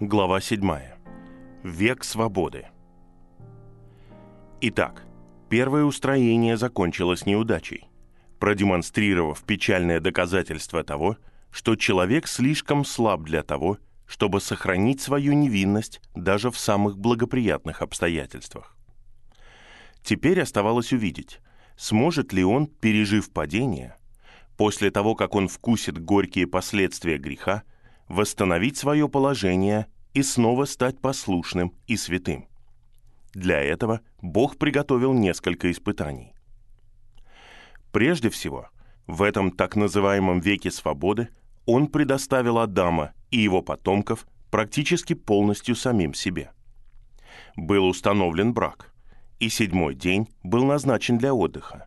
глава 7. Век свободы. Итак, первое устроение закончилось неудачей, продемонстрировав печальное доказательство того, что человек слишком слаб для того, чтобы сохранить свою невинность даже в самых благоприятных обстоятельствах. Теперь оставалось увидеть, сможет ли он, пережив падение, после того, как он вкусит горькие последствия греха, восстановить свое положение и снова стать послушным и святым. Для этого Бог приготовил несколько испытаний. Прежде всего, в этом так называемом веке свободы Он предоставил Адама и его потомков практически полностью самим себе. Был установлен брак, и седьмой день был назначен для отдыха.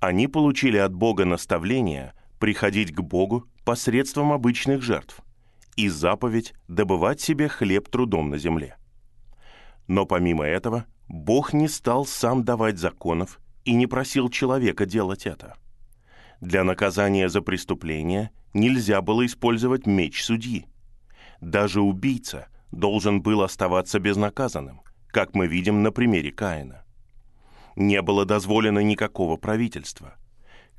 Они получили от Бога наставление приходить к Богу посредством обычных жертв и заповедь добывать себе хлеб трудом на земле. Но помимо этого, Бог не стал сам давать законов и не просил человека делать это. Для наказания за преступление нельзя было использовать меч судьи. Даже убийца должен был оставаться безнаказанным, как мы видим на примере Каина. Не было дозволено никакого правительства.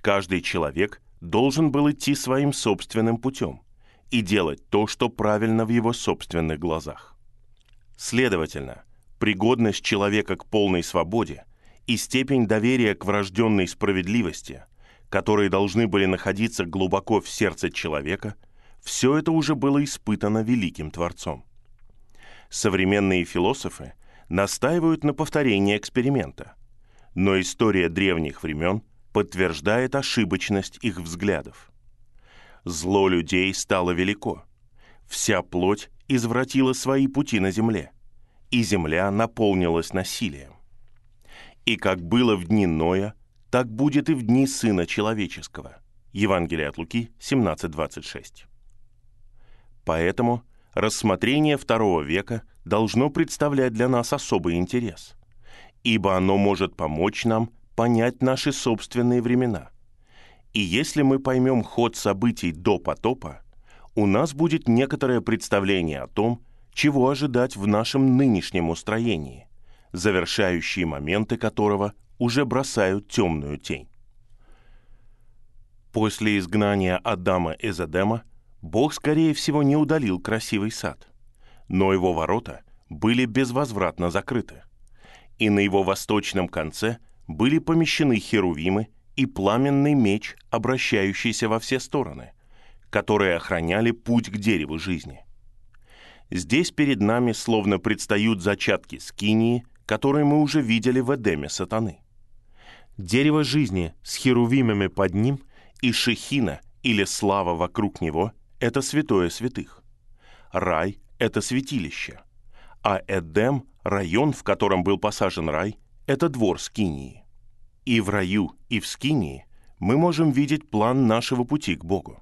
Каждый человек должен был идти своим собственным путем и делать то, что правильно в его собственных глазах. Следовательно, пригодность человека к полной свободе и степень доверия к врожденной справедливости, которые должны были находиться глубоко в сердце человека, все это уже было испытано великим Творцом. Современные философы настаивают на повторении эксперимента, но история древних времен подтверждает ошибочность их взглядов. Зло людей стало велико. Вся плоть извратила свои пути на земле, и земля наполнилась насилием. И как было в дни Ноя, так будет и в дни Сына Человеческого. Евангелие от Луки 17.26. Поэтому рассмотрение второго века должно представлять для нас особый интерес, ибо оно может помочь нам понять наши собственные времена – и если мы поймем ход событий до потопа, у нас будет некоторое представление о том, чего ожидать в нашем нынешнем устроении, завершающие моменты которого уже бросают темную тень. После изгнания Адама из Эдема Бог, скорее всего, не удалил красивый сад, но его ворота были безвозвратно закрыты, и на его восточном конце были помещены херувимы и пламенный меч, обращающийся во все стороны, которые охраняли путь к дереву жизни. Здесь перед нами словно предстают зачатки скинии, которые мы уже видели в Эдеме сатаны. Дерево жизни с херувимами под ним и шехина или слава вокруг него – это святое святых. Рай – это святилище, а Эдем, район, в котором был посажен рай, это двор Скинии. И в раю, и в Скинии мы можем видеть план нашего пути к Богу.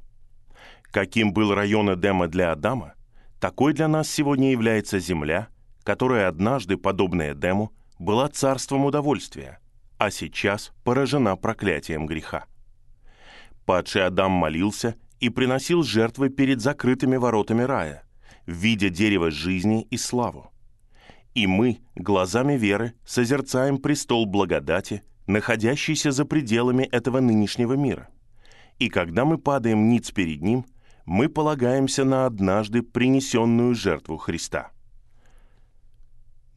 Каким был район Эдема для Адама, такой для нас сегодня является земля, которая однажды, подобно Эдему, была царством удовольствия, а сейчас поражена проклятием греха. Падший Адам молился и приносил жертвы перед закрытыми воротами рая, в виде дерева жизни и славу. И мы, глазами веры, созерцаем престол благодати – находящийся за пределами этого нынешнего мира. И когда мы падаем ниц перед ним, мы полагаемся на однажды принесенную жертву Христа.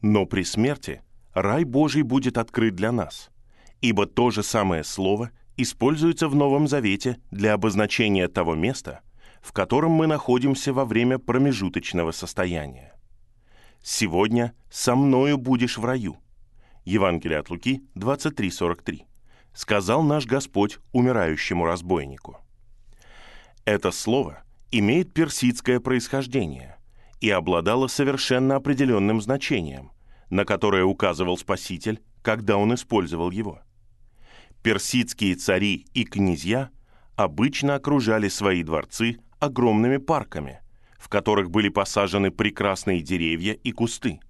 Но при смерти рай Божий будет открыт для нас, ибо то же самое слово используется в Новом Завете для обозначения того места, в котором мы находимся во время промежуточного состояния. «Сегодня со мною будешь в раю», Евангелие от Луки 23:43. Сказал наш Господь умирающему разбойнику. Это слово имеет персидское происхождение и обладало совершенно определенным значением, на которое указывал Спаситель, когда он использовал его. Персидские цари и князья обычно окружали свои дворцы огромными парками, в которых были посажены прекрасные деревья и кусты –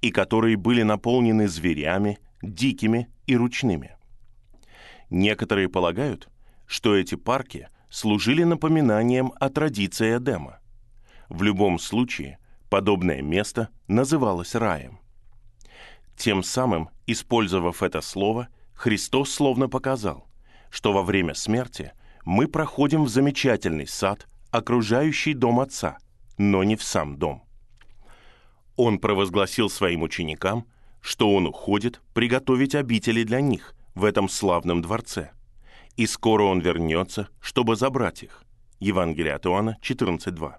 и которые были наполнены зверями, дикими и ручными. Некоторые полагают, что эти парки служили напоминанием о традиции Эдема. В любом случае, подобное место называлось раем. Тем самым, использовав это слово, Христос словно показал, что во время смерти мы проходим в замечательный сад, окружающий дом Отца, но не в сам дом. Он провозгласил своим ученикам, что он уходит приготовить обители для них в этом славном дворце, и скоро он вернется, чтобы забрать их. Евангелие от Иоанна 14.2.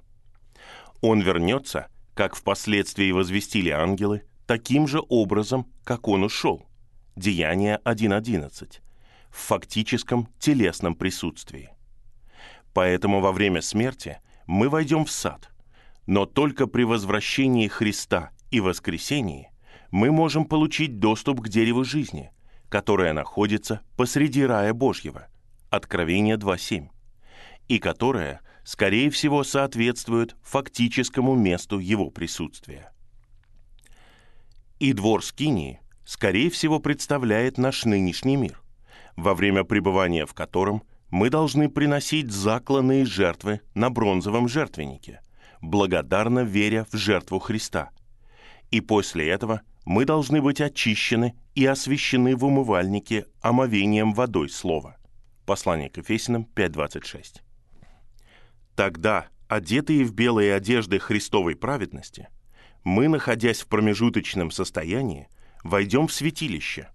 Он вернется, как впоследствии возвестили ангелы, таким же образом, как он ушел. Деяние 1.11. В фактическом телесном присутствии. Поэтому во время смерти мы войдем в сад, но только при возвращении Христа и воскресении мы можем получить доступ к дереву жизни, которое находится посреди рая Божьего, Откровение 2.7, и которое, скорее всего, соответствует фактическому месту его присутствия. И двор Скинии, скорее всего, представляет наш нынешний мир, во время пребывания в котором мы должны приносить закланные жертвы на бронзовом жертвеннике, благодарно веря в жертву Христа. И после этого мы должны быть очищены и освящены в умывальнике омовением водой слова. Послание к Ефесиным 5.26. Тогда, одетые в белые одежды Христовой праведности – мы, находясь в промежуточном состоянии, войдем в святилище,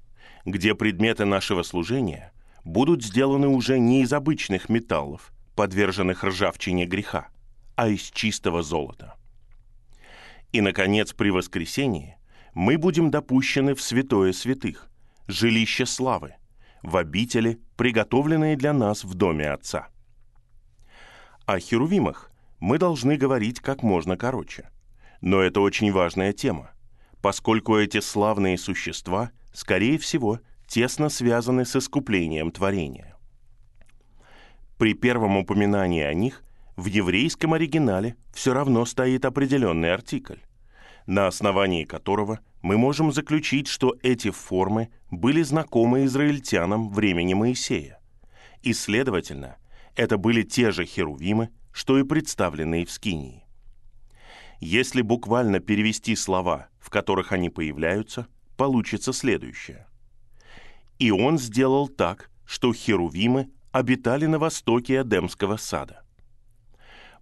где предметы нашего служения будут сделаны уже не из обычных металлов, подверженных ржавчине греха, а из чистого золота. И, наконец, при воскресении мы будем допущены в святое святых, жилище славы, в обители, приготовленные для нас в доме Отца. О херувимах мы должны говорить как можно короче. Но это очень важная тема, поскольку эти славные существа, скорее всего, тесно связаны с искуплением творения. При первом упоминании о них в еврейском оригинале все равно стоит определенный артикль, на основании которого мы можем заключить, что эти формы были знакомы израильтянам времени Моисея. И, следовательно, это были те же херувимы, что и представленные в Скинии. Если буквально перевести слова, в которых они появляются, получится следующее. «И он сделал так, что херувимы обитали на востоке Эдемского сада».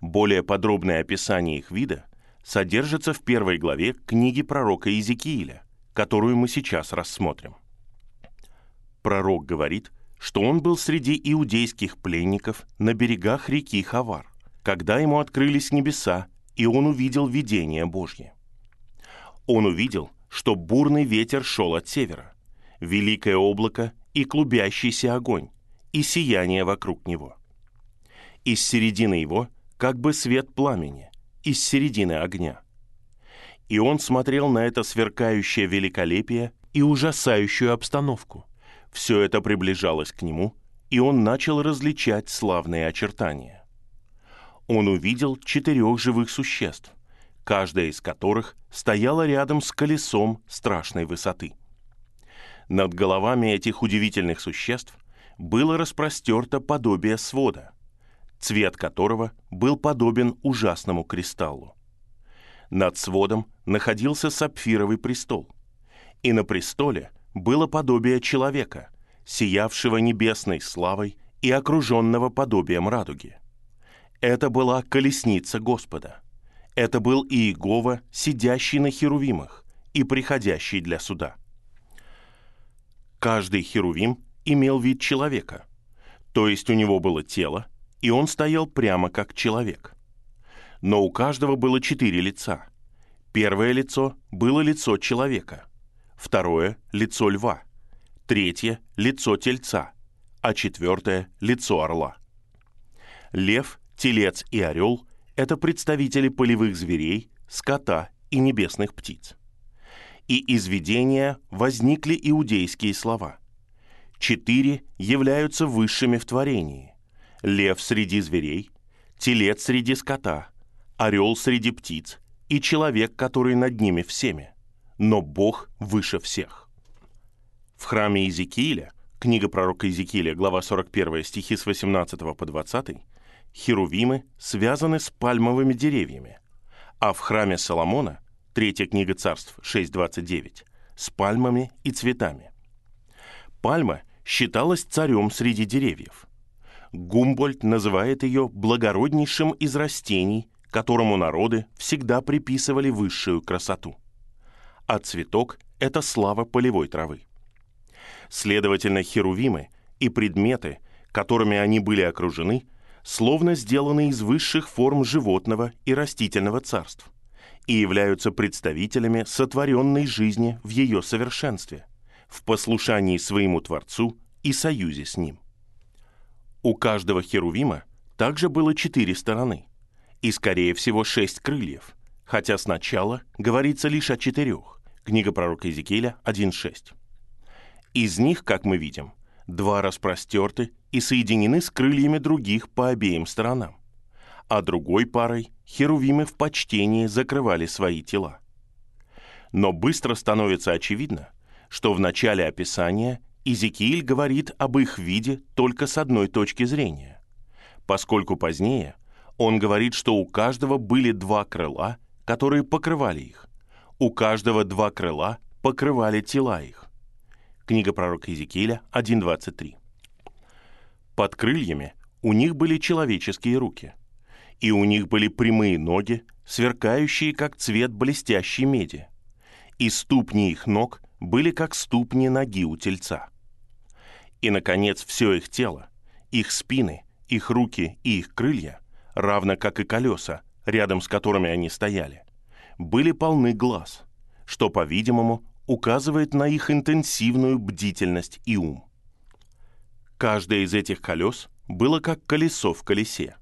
Более подробное описание их вида содержится в первой главе книги пророка Иезекииля, которую мы сейчас рассмотрим. Пророк говорит, что он был среди иудейских пленников на берегах реки Хавар, когда ему открылись небеса и он увидел видение Божье. Он увидел, что бурный ветер шел от севера, великое облако и клубящийся огонь, и сияние вокруг него. Из середины его как бы свет пламени, из середины огня. И он смотрел на это сверкающее великолепие и ужасающую обстановку. Все это приближалось к нему, и он начал различать славные очертания он увидел четырех живых существ, каждая из которых стояла рядом с колесом страшной высоты. Над головами этих удивительных существ было распростерто подобие свода, цвет которого был подобен ужасному кристаллу. Над сводом находился сапфировый престол, и на престоле было подобие человека, сиявшего небесной славой и окруженного подобием радуги. Это была колесница Господа. Это был Иегова, сидящий на херувимах и приходящий для суда. Каждый херувим имел вид человека, то есть у него было тело, и он стоял прямо как человек. Но у каждого было четыре лица. Первое лицо было лицо человека, второе — лицо льва, третье — лицо тельца, а четвертое — лицо орла. Лев Телец и орел – это представители полевых зверей, скота и небесных птиц. И из видения возникли иудейские слова. Четыре являются высшими в творении. Лев среди зверей, телец среди скота, орел среди птиц и человек, который над ними всеми. Но Бог выше всех. В храме Иезекииля, книга пророка Иезекииля, глава 41, стихи с 18 по 20, херувимы связаны с пальмовыми деревьями, а в храме Соломона, третья книга царств 6.29, с пальмами и цветами. Пальма считалась царем среди деревьев. Гумбольд называет ее благороднейшим из растений, которому народы всегда приписывали высшую красоту. А цветок – это слава полевой травы. Следовательно, херувимы и предметы, которыми они были окружены, словно сделаны из высших форм животного и растительного царств и являются представителями сотворенной жизни в ее совершенстве, в послушании своему Творцу и союзе с Ним. У каждого херувима также было четыре стороны и, скорее всего, шесть крыльев, хотя сначала говорится лишь о четырех. Книга пророка Иезекииля 1.6. Из них, как мы видим, два распростерты и соединены с крыльями других по обеим сторонам, а другой парой херувимы в почтении закрывали свои тела. Но быстро становится очевидно, что в начале описания Изекииль говорит об их виде только с одной точки зрения, поскольку позднее он говорит, что у каждого были два крыла, которые покрывали их. У каждого два крыла покрывали тела их. Книга пророка Иезекииля 1.23. Под крыльями у них были человеческие руки, и у них были прямые ноги, сверкающие, как цвет блестящей меди, и ступни их ног были, как ступни ноги у тельца. И, наконец, все их тело, их спины, их руки и их крылья, равно как и колеса, рядом с которыми они стояли, были полны глаз, что, по-видимому, указывает на их интенсивную бдительность и ум. Каждое из этих колес было как колесо в колесе,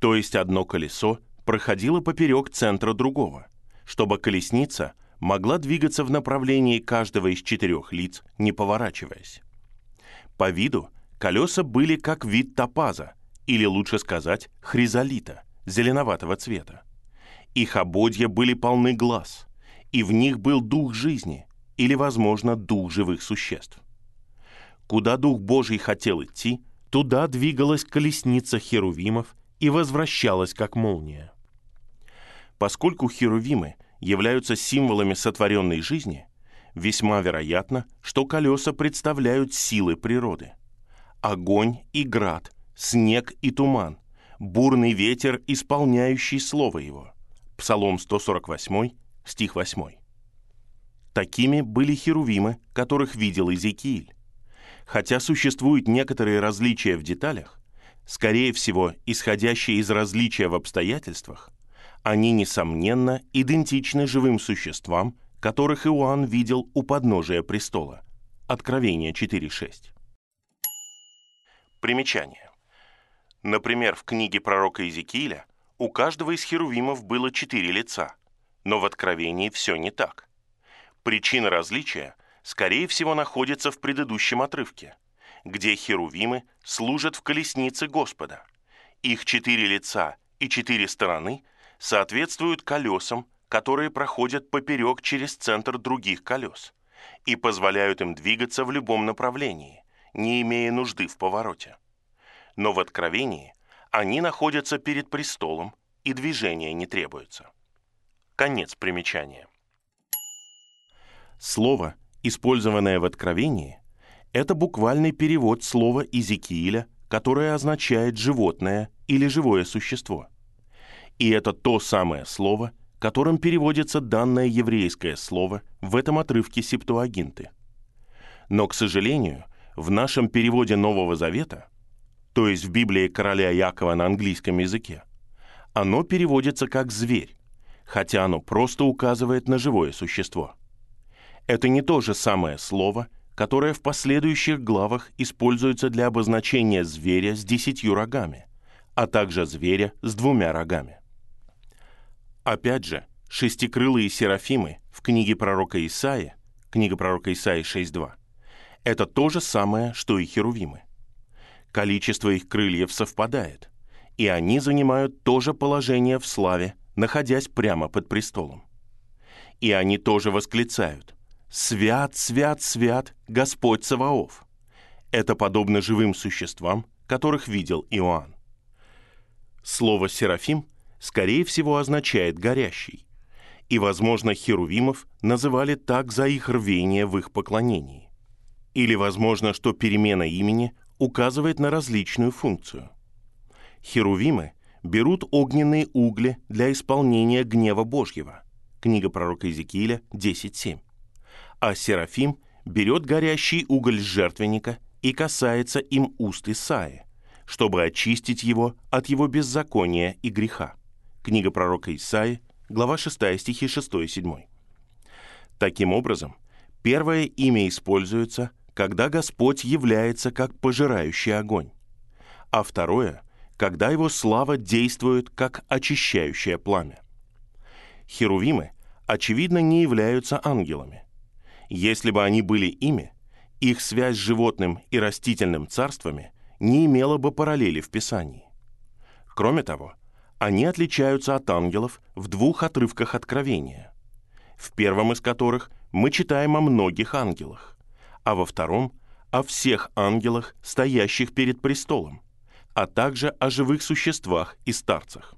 то есть одно колесо проходило поперек центра другого, чтобы колесница могла двигаться в направлении каждого из четырех лиц, не поворачиваясь. По виду колеса были как вид топаза, или лучше сказать, хризолита, зеленоватого цвета. Их ободья были полны глаз, и в них был дух жизни, или, возможно, дух живых существ. Куда Дух Божий хотел идти, туда двигалась колесница херувимов и возвращалась как молния. Поскольку херувимы являются символами сотворенной жизни, весьма вероятно, что колеса представляют силы природы. Огонь и град, снег и туман, бурный ветер, исполняющий слово его. Псалом 148, стих 8. Такими были херувимы, которых видел Иезекииль. Хотя существуют некоторые различия в деталях, скорее всего, исходящие из различия в обстоятельствах, они, несомненно, идентичны живым существам, которых Иоанн видел у подножия престола. Откровение 4.6. Примечание. Например, в книге пророка Иезекииля у каждого из херувимов было четыре лица, но в Откровении все не так. Причина различия скорее всего, находится в предыдущем отрывке, где херувимы служат в колеснице Господа. Их четыре лица и четыре стороны соответствуют колесам, которые проходят поперек через центр других колес и позволяют им двигаться в любом направлении, не имея нужды в повороте. Но в Откровении они находятся перед престолом, и движения не требуется. Конец примечания. Слово использованное в Откровении, это буквальный перевод слова Иезекииля, которое означает «животное» или «живое существо». И это то самое слово, которым переводится данное еврейское слово в этом отрывке Септуагинты. Но, к сожалению, в нашем переводе Нового Завета, то есть в Библии короля Якова на английском языке, оно переводится как «зверь», хотя оно просто указывает на живое существо – это не то же самое слово, которое в последующих главах используется для обозначения зверя с десятью рогами, а также зверя с двумя рогами. Опять же, шестикрылые серафимы в книге пророка Исаия, книга пророка Исаии 6.2, это то же самое, что и херувимы. Количество их крыльев совпадает, и они занимают то же положение в славе, находясь прямо под престолом. И они тоже восклицают – «Свят, свят, свят Господь Саваоф». Это подобно живым существам, которых видел Иоанн. Слово «серафим» скорее всего, означает «горящий». И, возможно, херувимов называли так за их рвение в их поклонении. Или, возможно, что перемена имени указывает на различную функцию. Херувимы берут огненные угли для исполнения гнева Божьего. Книга пророка Иезекииля 10.7. А Серафим берет горящий уголь с жертвенника и касается им уст Исаи, чтобы очистить его от его беззакония и греха. Книга пророка Исаи, глава 6 стихи 6 и 7. Таким образом, первое имя используется, когда Господь является как пожирающий огонь, а второе – когда его слава действует как очищающее пламя. Херувимы, очевидно, не являются ангелами. Если бы они были ими, их связь с животным и растительным царствами не имела бы параллели в Писании. Кроме того, они отличаются от ангелов в двух отрывках Откровения, в первом из которых мы читаем о многих ангелах, а во втором – о всех ангелах, стоящих перед престолом, а также о живых существах и старцах.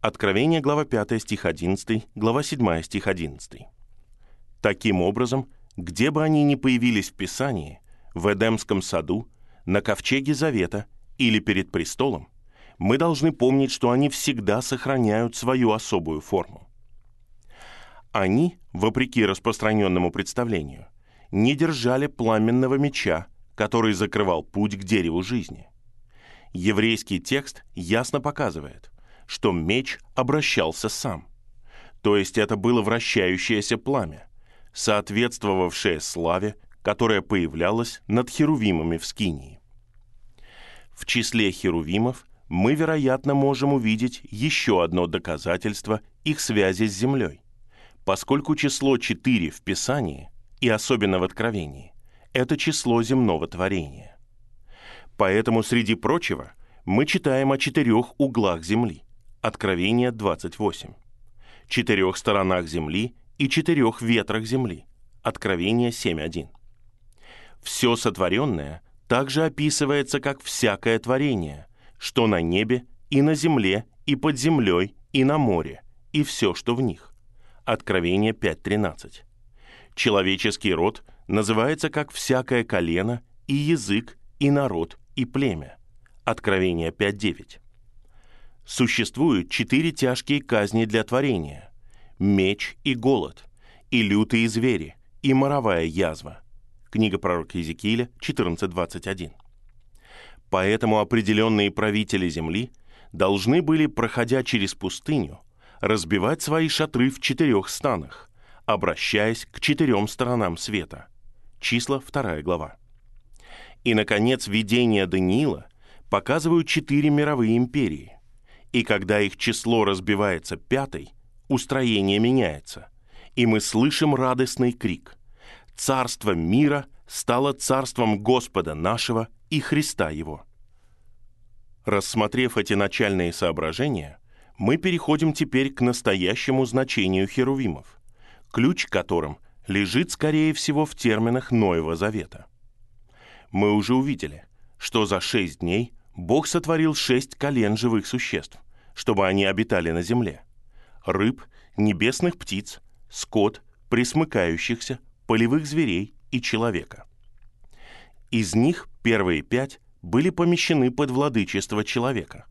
Откровение, глава 5, стих 11, глава 7, стих 11. Таким образом, где бы они ни появились в Писании, в Эдемском саду, на ковчеге Завета или перед престолом, мы должны помнить, что они всегда сохраняют свою особую форму. Они, вопреки распространенному представлению, не держали пламенного меча, который закрывал путь к дереву жизни. Еврейский текст ясно показывает, что меч обращался сам. То есть это было вращающееся пламя, соответствовавшее славе, которая появлялась над херувимами в Скинии. В числе херувимов мы, вероятно, можем увидеть еще одно доказательство их связи с землей, поскольку число 4 в Писании, и особенно в Откровении, это число земного творения. Поэтому, среди прочего, мы читаем о четырех углах Земли, Откровение 28, четырех сторонах Земли и четырех ветрах Земли, Откровение 7.1. Все сотворенное также описывается как всякое творение, что на небе и на земле и под землей и на море, и все, что в них. Откровение 5.13. Человеческий род называется как всякое колено и язык и народ и племя. Откровение 5.9. Существуют четыре тяжкие казни для творения – меч и голод, и лютые звери, и моровая язва. Книга пророка Иезекииля 14.21. Поэтому определенные правители земли должны были, проходя через пустыню, разбивать свои шатры в четырех станах, обращаясь к четырем сторонам света. Числа 2 глава. И, наконец, видения Даниила показывают четыре мировые империи. И когда их число разбивается пятой, устроение меняется, и мы слышим радостный крик. «Царство мира стало царством Господа нашего и Христа Его». Рассмотрев эти начальные соображения, мы переходим теперь к настоящему значению херувимов, ключ к которым лежит, скорее всего, в терминах Ноева Завета. Мы уже увидели, что за шесть дней Бог сотворил шесть колен живых существ, чтобы они обитали на земле. Рыб, небесных птиц, скот, присмыкающихся, полевых зверей и человека. Из них первые пять были помещены под владычество человека,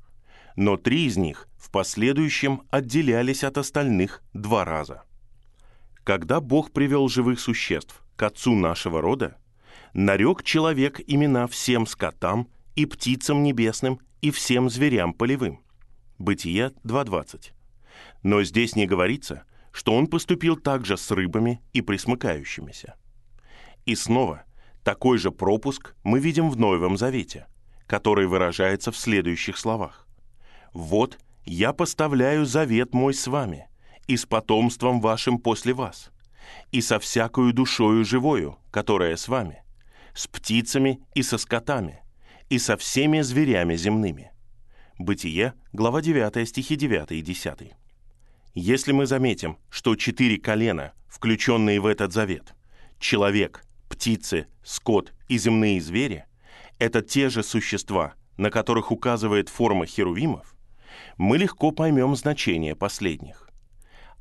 но три из них в последующем отделялись от остальных два раза. Когда Бог привел живых существ к отцу нашего рода, нарек человек имена всем скотам и птицам небесным и всем зверям полевым. Бытие 2.20. Но здесь не говорится, что он поступил также с рыбами и присмыкающимися. И снова, такой же пропуск мы видим в Новом Завете, который выражается в следующих словах. «Вот я поставляю завет мой с вами и с потомством вашим после вас, и со всякою душою живою, которая с вами, с птицами и со скотами, и со всеми зверями земными». Бытие, глава 9, стихи 9 и 10. Если мы заметим, что четыре колена, включенные в этот завет, человек, птицы, скот и земные звери, это те же существа, на которых указывает форма херувимов, мы легко поймем значение последних.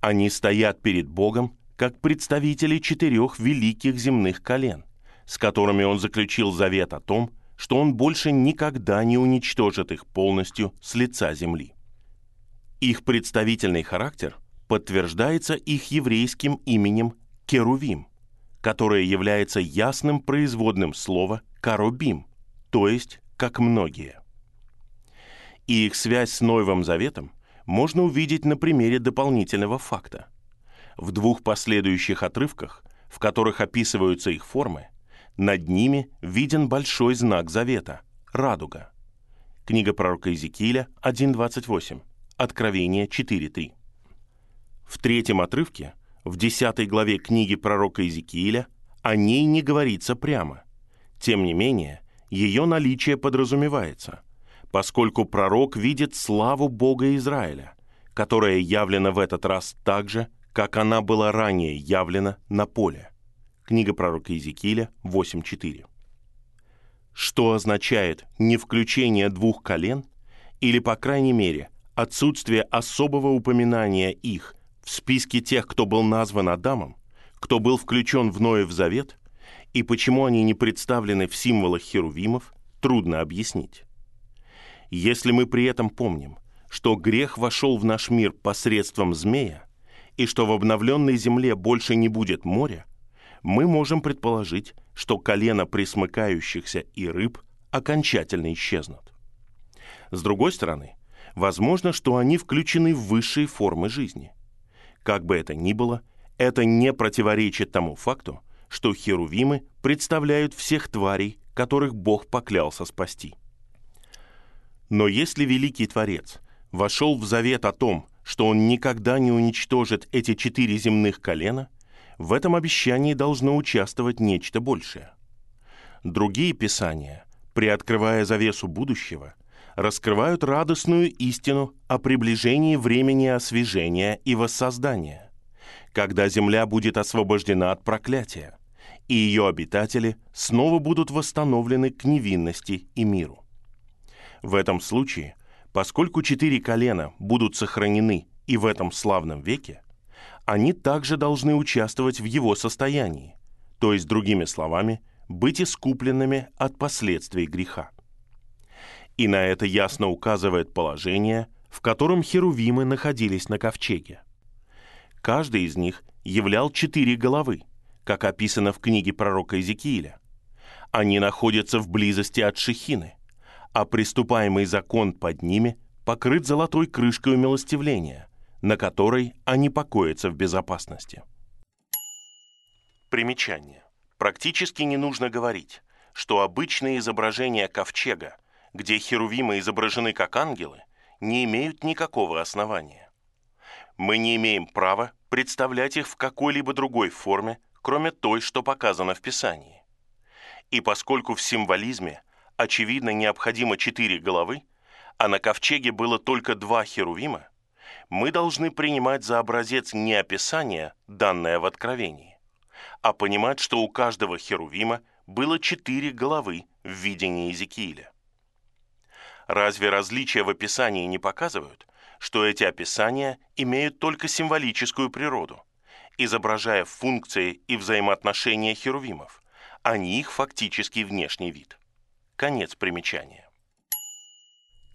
Они стоят перед Богом как представители четырех великих земных колен, с которыми он заключил завет о том, что он больше никогда не уничтожит их полностью с лица земли. Их представительный характер подтверждается их еврейским именем Керувим, которое является ясным производным слова «карубим», то есть «как многие». И их связь с Новым Заветом можно увидеть на примере дополнительного факта – в двух последующих отрывках, в которых описываются их формы, над ними виден большой знак завета – радуга. Книга пророка Иезекииля 1.28, Откровение 4.3. В третьем отрывке, в десятой главе книги пророка Иезекииля, о ней не говорится прямо. Тем не менее, ее наличие подразумевается, поскольку пророк видит славу Бога Израиля, которая явлена в этот раз так же, как она была ранее явлена на поле. Книга пророка Иезекииля 8.4. Что означает не включение двух колен, или, по крайней мере, отсутствие особого упоминания их в списке тех, кто был назван Адамом, кто был включен в Ноев завет, и почему они не представлены в символах херувимов, трудно объяснить. Если мы при этом помним, что грех вошел в наш мир посредством змея, и что в обновленной земле больше не будет моря, мы можем предположить, что колено присмыкающихся и рыб окончательно исчезнут. С другой стороны, возможно, что они включены в высшие формы жизни. Как бы это ни было, это не противоречит тому факту, что херувимы представляют всех тварей, которых Бог поклялся спасти. Но если Великий Творец вошел в завет о том, что он никогда не уничтожит эти четыре земных колена, в этом обещании должно участвовать нечто большее. Другие писания, приоткрывая завесу будущего, раскрывают радостную истину о приближении времени освежения и воссоздания, когда земля будет освобождена от проклятия, и ее обитатели снова будут восстановлены к невинности и миру. В этом случае Поскольку четыре колена будут сохранены и в этом славном веке, они также должны участвовать в его состоянии, то есть, другими словами, быть искупленными от последствий греха. И на это ясно указывает положение, в котором херувимы находились на ковчеге. Каждый из них являл четыре головы, как описано в книге пророка Иезекииля. Они находятся в близости от Шехины, а приступаемый закон под ними покрыт золотой крышкой умилостивления, на которой они покоятся в безопасности. Примечание. Практически не нужно говорить, что обычные изображения ковчега, где херувимы изображены как ангелы, не имеют никакого основания. Мы не имеем права представлять их в какой-либо другой форме, кроме той, что показано в Писании. И поскольку в символизме очевидно, необходимо четыре головы, а на ковчеге было только два херувима, мы должны принимать за образец не описание, данное в Откровении, а понимать, что у каждого херувима было четыре головы в видении Иезекииля. Разве различия в описании не показывают, что эти описания имеют только символическую природу, изображая функции и взаимоотношения херувимов, а не их фактический внешний вид? Конец примечания.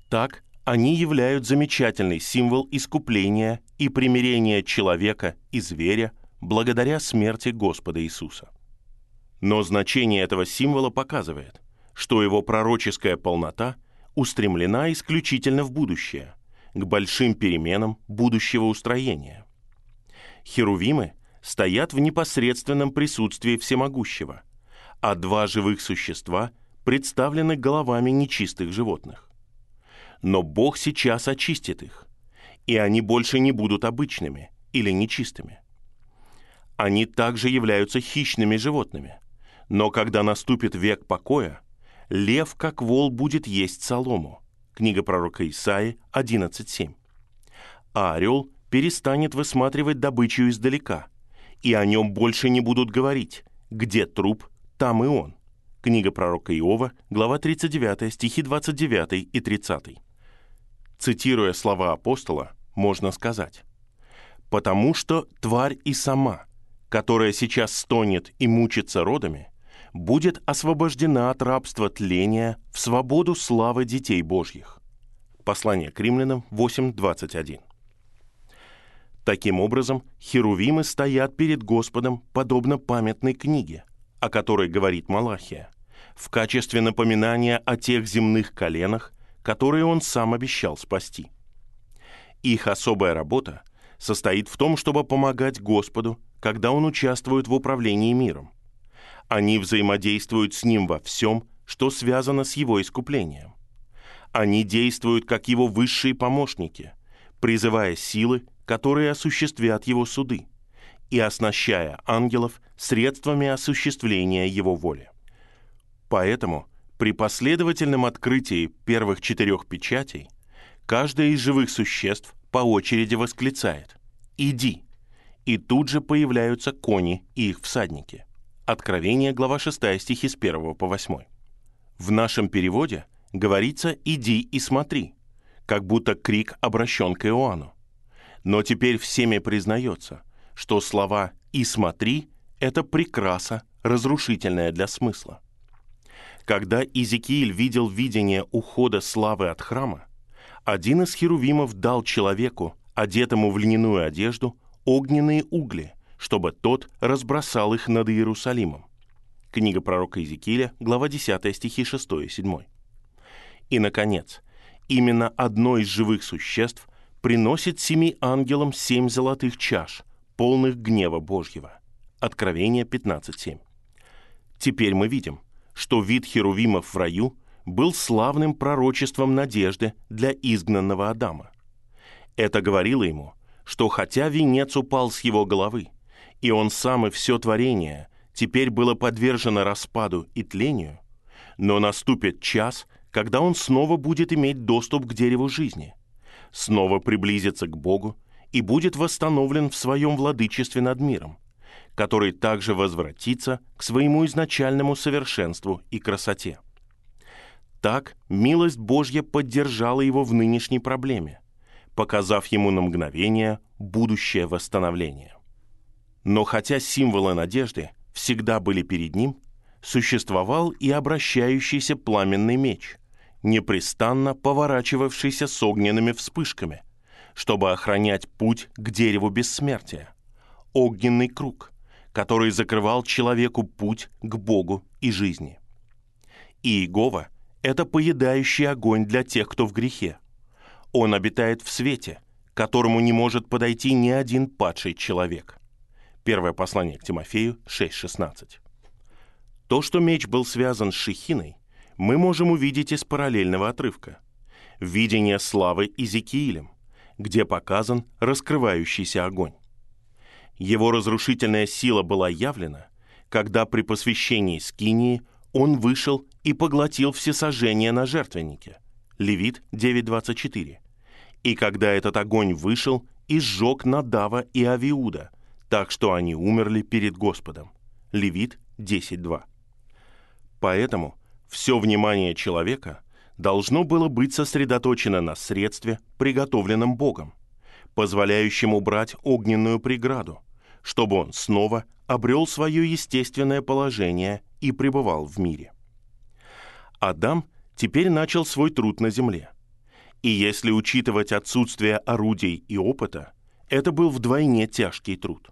Так, они являют замечательный символ искупления и примирения человека и зверя благодаря смерти Господа Иисуса. Но значение этого символа показывает, что его пророческая полнота устремлена исключительно в будущее, к большим переменам будущего устроения. Херувимы стоят в непосредственном присутствии всемогущего, а два живых существа – представлены головами нечистых животных. Но Бог сейчас очистит их, и они больше не будут обычными или нечистыми. Они также являются хищными животными, но когда наступит век покоя, лев, как вол, будет есть солому. Книга пророка Исаи 11.7. А орел перестанет высматривать добычу издалека, и о нем больше не будут говорить, где труп, там и он. Книга пророка Иова, глава 39, стихи 29 и 30. Цитируя слова апостола, можно сказать, «Потому что тварь и сама, которая сейчас стонет и мучится родами, будет освобождена от рабства тления в свободу славы детей Божьих». Послание к римлянам 8.21. Таким образом, херувимы стоят перед Господом подобно памятной книге, о которой говорит Малахия, в качестве напоминания о тех земных коленах, которые он сам обещал спасти. Их особая работа состоит в том, чтобы помогать Господу, когда он участвует в управлении миром. Они взаимодействуют с ним во всем, что связано с его искуплением. Они действуют как его высшие помощники, призывая силы которые осуществят его суды, и оснащая ангелов средствами осуществления его воли. Поэтому при последовательном открытии первых четырех печатей каждое из живых существ по очереди восклицает «Иди!» и тут же появляются кони и их всадники. Откровение, глава 6, стихи с 1 по 8. В нашем переводе говорится «иди и смотри», как будто крик обращен к Иоанну. Но теперь всеми признается, что слова «и смотри» — это прекраса, разрушительная для смысла. Когда Изекииль видел видение ухода славы от храма, один из херувимов дал человеку, одетому в льняную одежду, огненные угли, чтобы тот разбросал их над Иерусалимом. Книга пророка Иезекииля, глава 10, стихи 6 и 7. И, наконец, именно одно из живых существ приносит семи ангелам семь золотых чаш, полных гнева Божьего. Откровение 15.7. Теперь мы видим, что вид херувимов в раю был славным пророчеством надежды для изгнанного Адама. Это говорило ему, что хотя венец упал с его головы, и он сам и все творение теперь было подвержено распаду и тлению, но наступит час, когда он снова будет иметь доступ к дереву жизни – снова приблизится к Богу и будет восстановлен в своем владычестве над миром, который также возвратится к своему изначальному совершенству и красоте. Так милость Божья поддержала его в нынешней проблеме, показав ему на мгновение будущее восстановление. Но хотя символы надежды всегда были перед ним, существовал и обращающийся пламенный меч – непрестанно поворачивавшийся с огненными вспышками, чтобы охранять путь к дереву бессмертия. Огненный круг, который закрывал человеку путь к Богу и жизни. Иегова — это поедающий огонь для тех, кто в грехе. Он обитает в свете, к которому не может подойти ни один падший человек. Первое послание к Тимофею 6.16. То, что меч был связан с Шехиной, мы можем увидеть из параллельного отрывка. Видение славы Изекиилем, где показан раскрывающийся огонь. Его разрушительная сила была явлена, когда при посвящении Скинии он вышел и поглотил все сожжения на жертвеннике. Левит 9.24. И когда этот огонь вышел и сжег Надава и Авиуда, так что они умерли перед Господом. Левит 10.2. Поэтому все внимание человека должно было быть сосредоточено на средстве, приготовленном Богом, позволяющем убрать огненную преграду, чтобы он снова обрел свое естественное положение и пребывал в мире. Адам теперь начал свой труд на земле. И если учитывать отсутствие орудий и опыта, это был вдвойне тяжкий труд.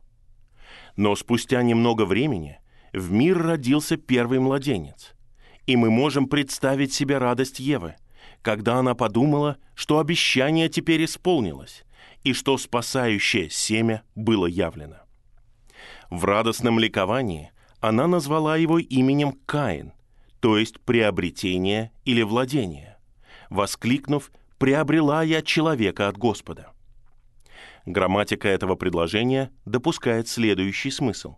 Но спустя немного времени в мир родился первый младенец – и мы можем представить себе радость Евы, когда она подумала, что обещание теперь исполнилось, и что спасающее семя было явлено. В радостном ликовании она назвала его именем Каин, то есть приобретение или владение, воскликнув «приобрела я человека от Господа». Грамматика этого предложения допускает следующий смысл.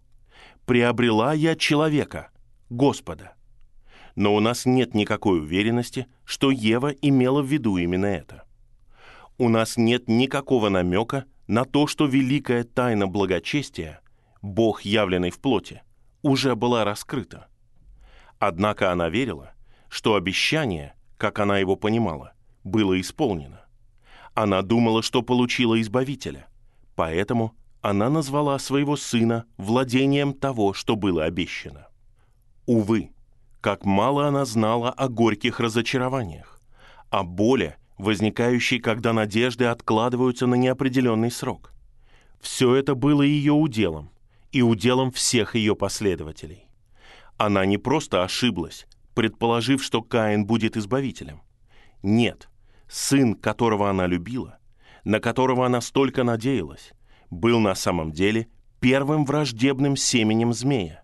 «Приобрела я человека, Господа» но у нас нет никакой уверенности, что Ева имела в виду именно это. У нас нет никакого намека на то, что великая тайна благочестия, Бог, явленный в плоти, уже была раскрыта. Однако она верила, что обещание, как она его понимала, было исполнено. Она думала, что получила Избавителя, поэтому она назвала своего сына владением того, что было обещано. Увы, как мало она знала о горьких разочарованиях, о боли, возникающей, когда надежды откладываются на неопределенный срок. Все это было ее уделом и уделом всех ее последователей. Она не просто ошиблась, предположив, что Каин будет избавителем. Нет, сын, которого она любила, на которого она столько надеялась, был на самом деле первым враждебным семенем змея,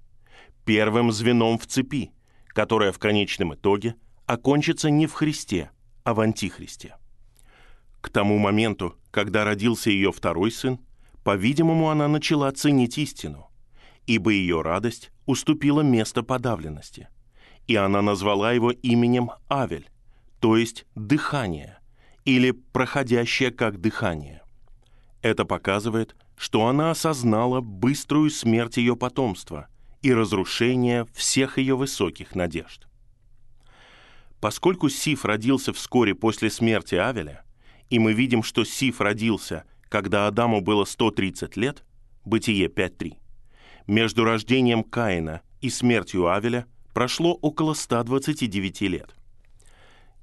первым звеном в цепи, которая в конечном итоге окончится не в Христе, а в Антихристе. К тому моменту, когда родился ее второй сын, по-видимому, она начала ценить истину, ибо ее радость уступила место подавленности, и она назвала его именем Авель, то есть «дыхание», или «проходящее как дыхание». Это показывает, что она осознала быструю смерть ее потомства и разрушение всех ее высоких надежд. Поскольку Сиф родился вскоре после смерти Авеля, и мы видим, что Сиф родился, когда Адаму было 130 лет, Бытие 5.3, между рождением Каина и смертью Авеля прошло около 129 лет.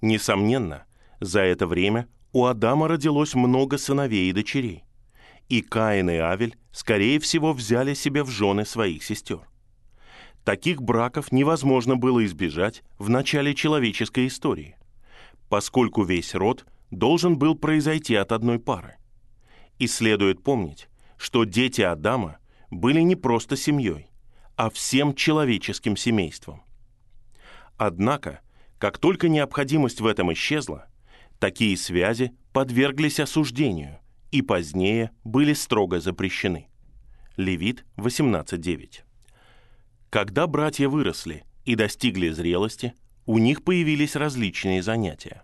Несомненно, за это время у Адама родилось много сыновей и дочерей, и Каин и Авель, скорее всего, взяли себе в жены своих сестер. Таких браков невозможно было избежать в начале человеческой истории, поскольку весь род должен был произойти от одной пары. И следует помнить, что дети Адама были не просто семьей, а всем человеческим семейством. Однако, как только необходимость в этом исчезла, такие связи подверглись осуждению и позднее были строго запрещены. Левит 18.9. Когда братья выросли и достигли зрелости, у них появились различные занятия.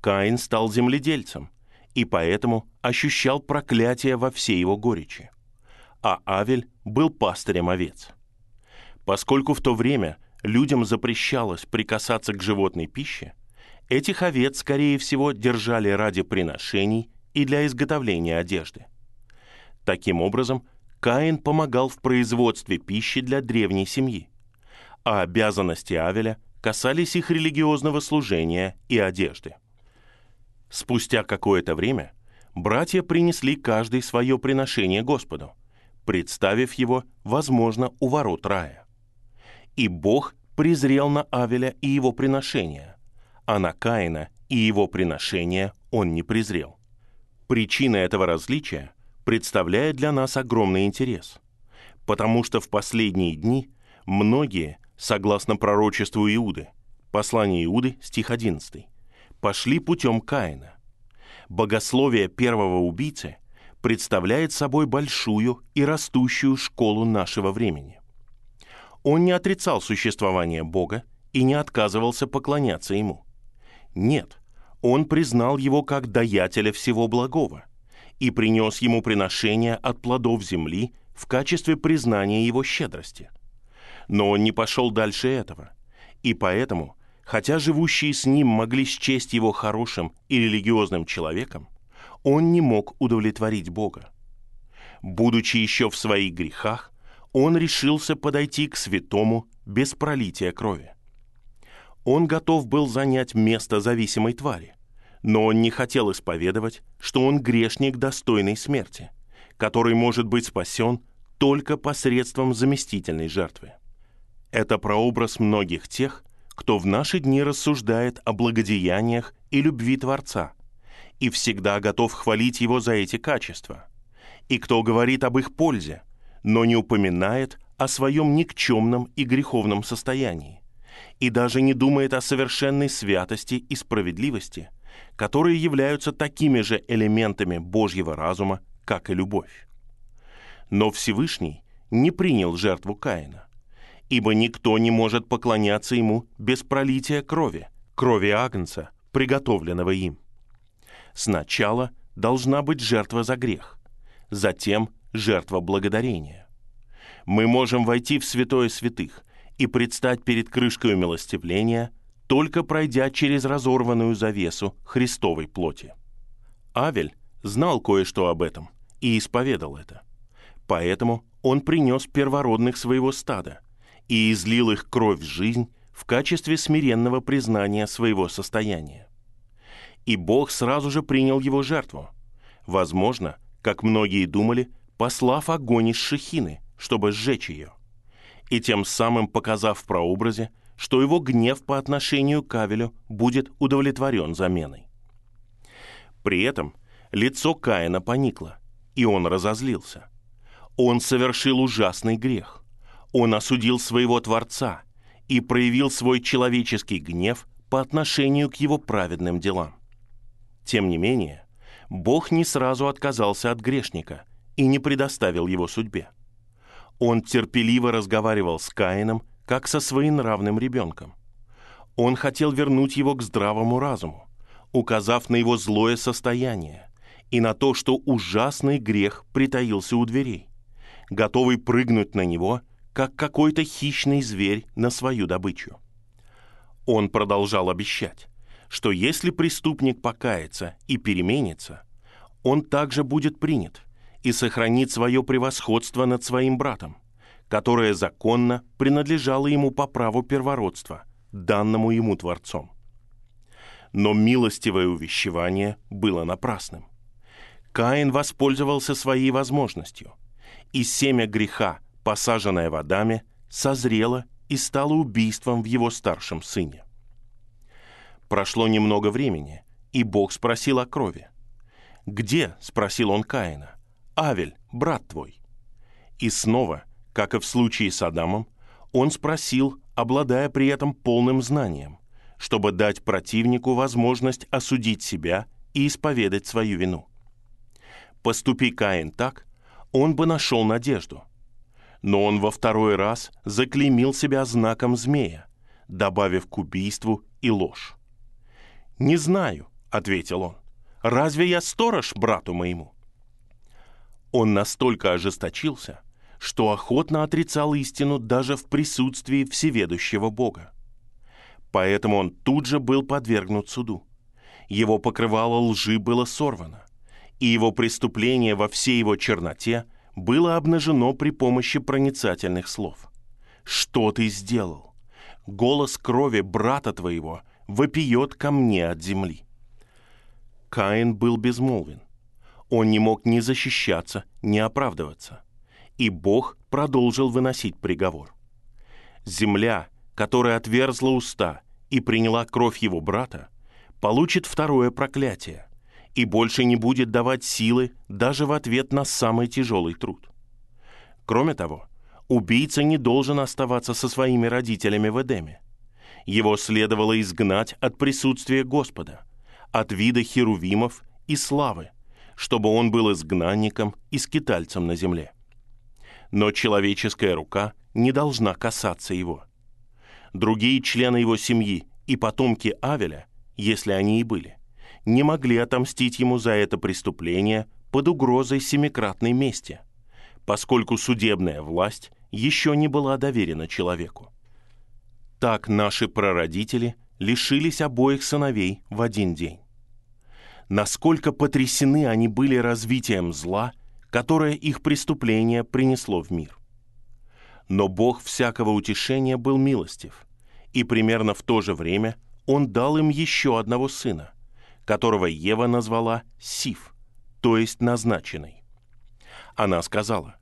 Каин стал земледельцем и поэтому ощущал проклятие во всей его горечи, а Авель был пастырем овец. Поскольку в то время людям запрещалось прикасаться к животной пище, этих овец, скорее всего, держали ради приношений и для изготовления одежды. Таким образом, Каин помогал в производстве пищи для древней семьи, а обязанности Авеля касались их религиозного служения и одежды. Спустя какое-то время братья принесли каждый свое приношение Господу, представив его, возможно, у ворот рая. И Бог презрел на Авеля и его приношения, а на Каина и его приношения он не презрел. Причина этого различия представляет для нас огромный интерес, потому что в последние дни многие, согласно пророчеству Иуды, послание Иуды, стих 11, пошли путем Каина. Богословие первого убийцы представляет собой большую и растущую школу нашего времени. Он не отрицал существование Бога и не отказывался поклоняться Ему. Нет, он признал Его как даятеля всего благого и принес Ему приношение от плодов земли в качестве признания Его щедрости. Но он не пошел дальше этого, и поэтому – Хотя живущие с ним могли счесть его хорошим и религиозным человеком, он не мог удовлетворить Бога. Будучи еще в своих грехах, он решился подойти к святому без пролития крови. Он готов был занять место зависимой твари, но он не хотел исповедовать, что он грешник достойной смерти, который может быть спасен только посредством заместительной жертвы. Это прообраз многих тех, кто в наши дни рассуждает о благодеяниях и любви Творца и всегда готов хвалить Его за эти качества, и кто говорит об их пользе, но не упоминает о своем никчемном и греховном состоянии, и даже не думает о совершенной святости и справедливости, которые являются такими же элементами Божьего разума, как и любовь. Но Всевышний не принял жертву Каина ибо никто не может поклоняться ему без пролития крови, крови Агнца, приготовленного им. Сначала должна быть жертва за грех, затем жертва благодарения. Мы можем войти в святое святых и предстать перед крышкой умилостивления, только пройдя через разорванную завесу Христовой плоти. Авель знал кое-что об этом и исповедал это. Поэтому он принес первородных своего стада и излил их кровь в жизнь в качестве смиренного признания своего состояния. И Бог сразу же принял его жертву. Возможно, как многие думали, послав огонь из шехины, чтобы сжечь ее. И тем самым показав в прообразе, что его гнев по отношению к Авелю будет удовлетворен заменой. При этом лицо Каина поникло, и он разозлился. Он совершил ужасный грех. Он осудил своего Творца и проявил свой человеческий гнев по отношению к его праведным делам. Тем не менее, Бог не сразу отказался от грешника и не предоставил его судьбе. Он терпеливо разговаривал с Каином, как со своим ребенком. Он хотел вернуть его к здравому разуму, указав на его злое состояние и на то, что ужасный грех притаился у дверей, готовый прыгнуть на него, как какой-то хищный зверь на свою добычу. Он продолжал обещать, что если преступник покается и переменится, он также будет принят и сохранит свое превосходство над своим братом, которое законно принадлежало ему по праву первородства, данному ему Творцом. Но милостивое увещевание было напрасным. Каин воспользовался своей возможностью, и семя греха, посаженное в Адаме, созрело и стало убийством в его старшем сыне – Прошло немного времени, и Бог спросил о крови. «Где?» — спросил он Каина. «Авель, брат твой». И снова, как и в случае с Адамом, он спросил, обладая при этом полным знанием, чтобы дать противнику возможность осудить себя и исповедать свою вину. Поступи Каин так, он бы нашел надежду. Но он во второй раз заклеймил себя знаком змея, добавив к убийству и ложь. «Не знаю», — ответил он. «Разве я сторож брату моему?» Он настолько ожесточился, что охотно отрицал истину даже в присутствии всеведущего Бога. Поэтому он тут же был подвергнут суду. Его покрывало лжи было сорвано, и его преступление во всей его черноте было обнажено при помощи проницательных слов. «Что ты сделал? Голос крови брата твоего вопиет ко мне от земли. Каин был безмолвен. Он не мог ни защищаться, ни оправдываться. И Бог продолжил выносить приговор. Земля, которая отверзла уста и приняла кровь его брата, получит второе проклятие и больше не будет давать силы даже в ответ на самый тяжелый труд. Кроме того, убийца не должен оставаться со своими родителями в Эдеме – его следовало изгнать от присутствия Господа, от вида херувимов и славы, чтобы он был изгнанником и скитальцем на земле. Но человеческая рука не должна касаться его. Другие члены его семьи и потомки Авеля, если они и были, не могли отомстить ему за это преступление под угрозой семикратной мести, поскольку судебная власть еще не была доверена человеку. Так наши прародители лишились обоих сыновей в один день. Насколько потрясены они были развитием зла, которое их преступление принесло в мир. Но Бог всякого утешения был милостив, и примерно в то же время Он дал им еще одного сына, которого Ева назвала Сиф, то есть назначенный. Она сказала,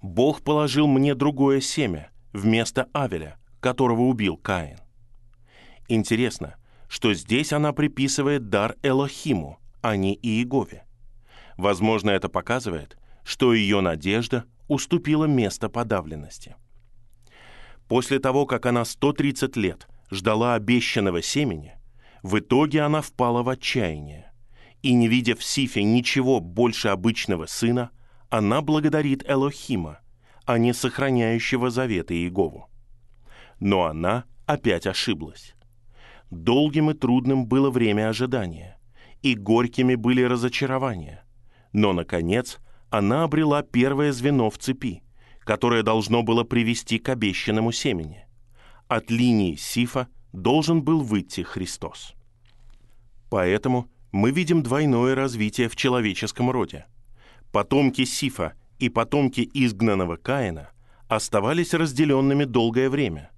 «Бог положил мне другое семя вместо Авеля, которого убил Каин. Интересно, что здесь она приписывает дар Элохиму, а не Иегове. Возможно, это показывает, что ее надежда уступила место подавленности. После того, как она 130 лет ждала обещанного семени, в итоге она впала в отчаяние. И не видя в Сифе ничего больше обычного сына, она благодарит Элохима, а не сохраняющего завета Иегову. Но она опять ошиблась. Долгим и трудным было время ожидания, и горькими были разочарования. Но, наконец, она обрела первое звено в цепи, которое должно было привести к обещанному семени. От линии Сифа должен был выйти Христос. Поэтому мы видим двойное развитие в человеческом роде. Потомки Сифа и потомки изгнанного Каина оставались разделенными долгое время,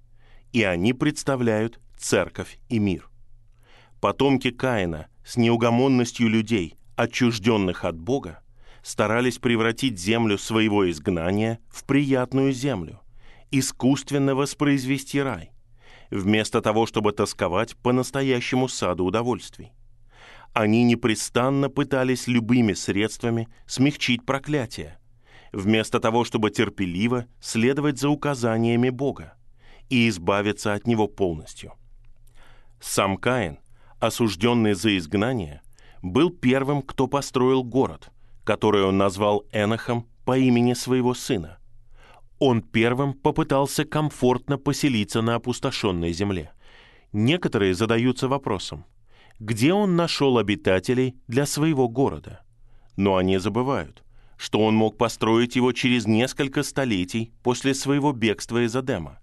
и они представляют церковь и мир. Потомки Каина с неугомонностью людей, отчужденных от Бога, старались превратить землю своего изгнания в приятную землю, искусственно воспроизвести рай, вместо того, чтобы тосковать по настоящему саду удовольствий. Они непрестанно пытались любыми средствами смягчить проклятие, вместо того, чтобы терпеливо следовать за указаниями Бога и избавиться от него полностью. Сам Каин, осужденный за изгнание, был первым, кто построил город, который он назвал Энохом по имени своего сына. Он первым попытался комфортно поселиться на опустошенной земле. Некоторые задаются вопросом, где он нашел обитателей для своего города. Но они забывают, что он мог построить его через несколько столетий после своего бегства из Адема,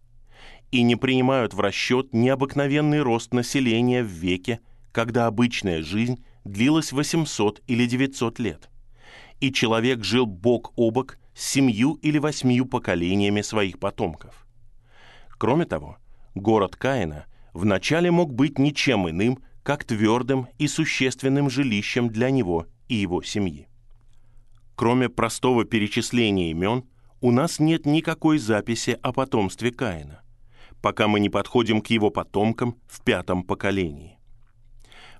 и не принимают в расчет необыкновенный рост населения в веке, когда обычная жизнь длилась 800 или 900 лет, и человек жил бок о бок с семью или восьмию поколениями своих потомков. Кроме того, город Каина вначале мог быть ничем иным, как твердым и существенным жилищем для него и его семьи. Кроме простого перечисления имен, у нас нет никакой записи о потомстве Каина, пока мы не подходим к его потомкам в пятом поколении.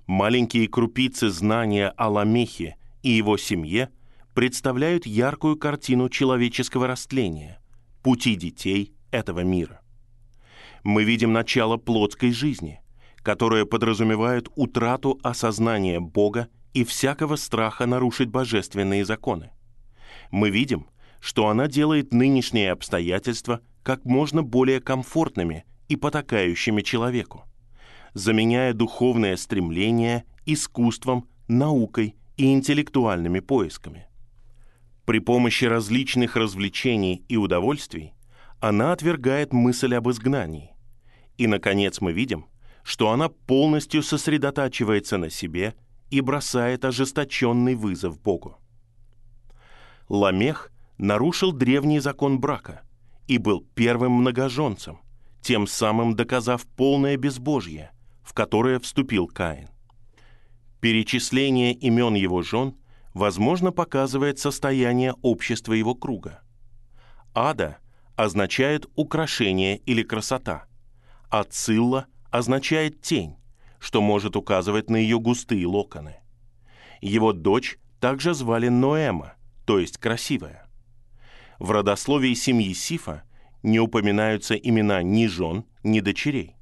Маленькие крупицы знания о Ламехе и его семье представляют яркую картину человеческого растления, пути детей этого мира. Мы видим начало плотской жизни, которое подразумевает утрату осознания Бога и всякого страха нарушить божественные законы. Мы видим, что она делает нынешние обстоятельства как можно более комфортными и потакающими человеку, заменяя духовное стремление искусством, наукой и интеллектуальными поисками. При помощи различных развлечений и удовольствий она отвергает мысль об изгнании. И, наконец, мы видим, что она полностью сосредотачивается на себе и бросает ожесточенный вызов Богу. Ламех нарушил древний закон брака и был первым многоженцем, тем самым доказав полное безбожье, в которое вступил Каин. Перечисление имен его жен, возможно, показывает состояние общества его круга. Ада означает украшение или красота, а Цилла означает тень, что может указывать на ее густые локоны. Его дочь также звали Ноэма, то есть красивая. В родословии семьи Сифа не упоминаются имена ни жен, ни дочерей.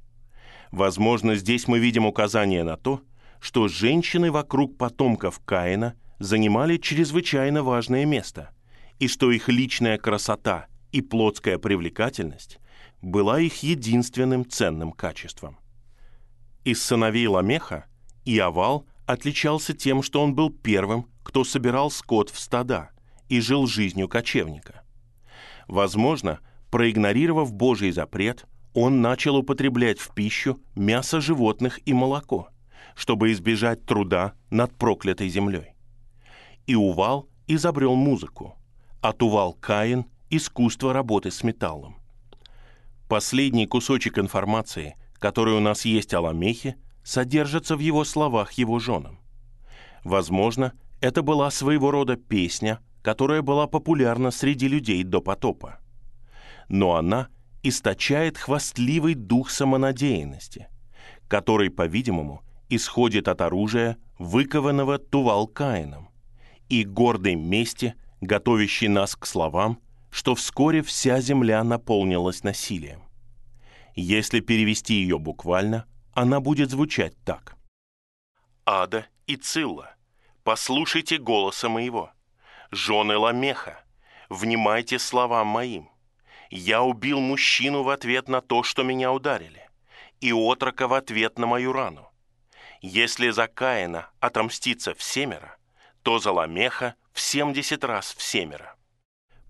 Возможно, здесь мы видим указание на то, что женщины вокруг потомков Каина занимали чрезвычайно важное место, и что их личная красота и плотская привлекательность была их единственным ценным качеством. Из сыновей Ламеха Иовал отличался тем, что он был первым, кто собирал скот в стада и жил жизнью кочевника. Возможно, проигнорировав Божий запрет, он начал употреблять в пищу мясо животных и молоко, чтобы избежать труда над проклятой землей. И Увал изобрел музыку, а Тувал Каин – искусство работы с металлом. Последний кусочек информации, который у нас есть о Ламехе, содержится в его словах его женам. Возможно, это была своего рода песня, которая была популярна среди людей до потопа. Но она источает хвастливый дух самонадеянности, который, по-видимому, исходит от оружия, выкованного Тувал-Каином, и гордой мести, готовящей нас к словам, что вскоре вся земля наполнилась насилием. Если перевести ее буквально, она будет звучать так. «Ада и Цилла, послушайте голоса моего. Жены Ламеха, внимайте словам моим. Я убил мужчину в ответ на то, что меня ударили, и отрока в ответ на мою рану. Если за Каина отомстится в семеро, то за Ламеха в семьдесят раз в семеро».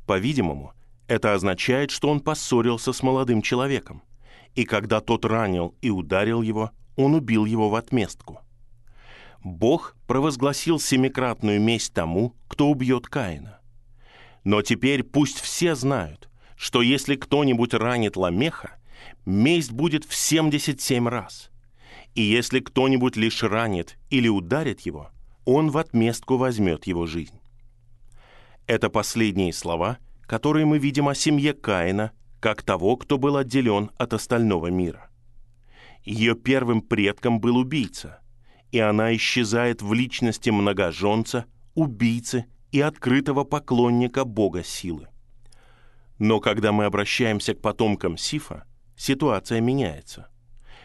По-видимому, это означает, что он поссорился с молодым человеком – и когда тот ранил и ударил его, он убил его в отместку. Бог провозгласил семикратную месть тому, кто убьет Каина. Но теперь пусть все знают, что если кто-нибудь ранит Ламеха, месть будет в 77 раз. И если кто-нибудь лишь ранит или ударит его, он в отместку возьмет его жизнь. Это последние слова, которые мы видим о семье Каина, как того, кто был отделен от остального мира. Ее первым предком был убийца, и она исчезает в личности многоженца, убийцы и открытого поклонника Бога силы. Но когда мы обращаемся к потомкам Сифа, ситуация меняется.